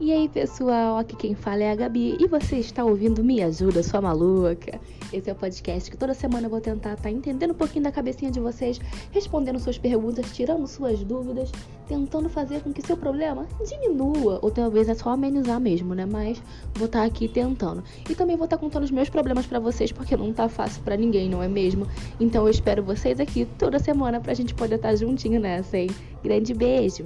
E aí, pessoal, aqui quem fala é a Gabi e você está ouvindo Me Ajuda, sua maluca. Esse é o podcast que toda semana eu vou tentar estar tá entendendo um pouquinho da cabecinha de vocês, respondendo suas perguntas, tirando suas dúvidas, tentando fazer com que seu problema diminua, ou talvez é só amenizar mesmo, né? Mas vou estar tá aqui tentando. E também vou estar tá contando os meus problemas para vocês, porque não tá fácil para ninguém, não é mesmo? Então eu espero vocês aqui toda semana pra gente poder estar juntinho nessa, hein? Grande beijo!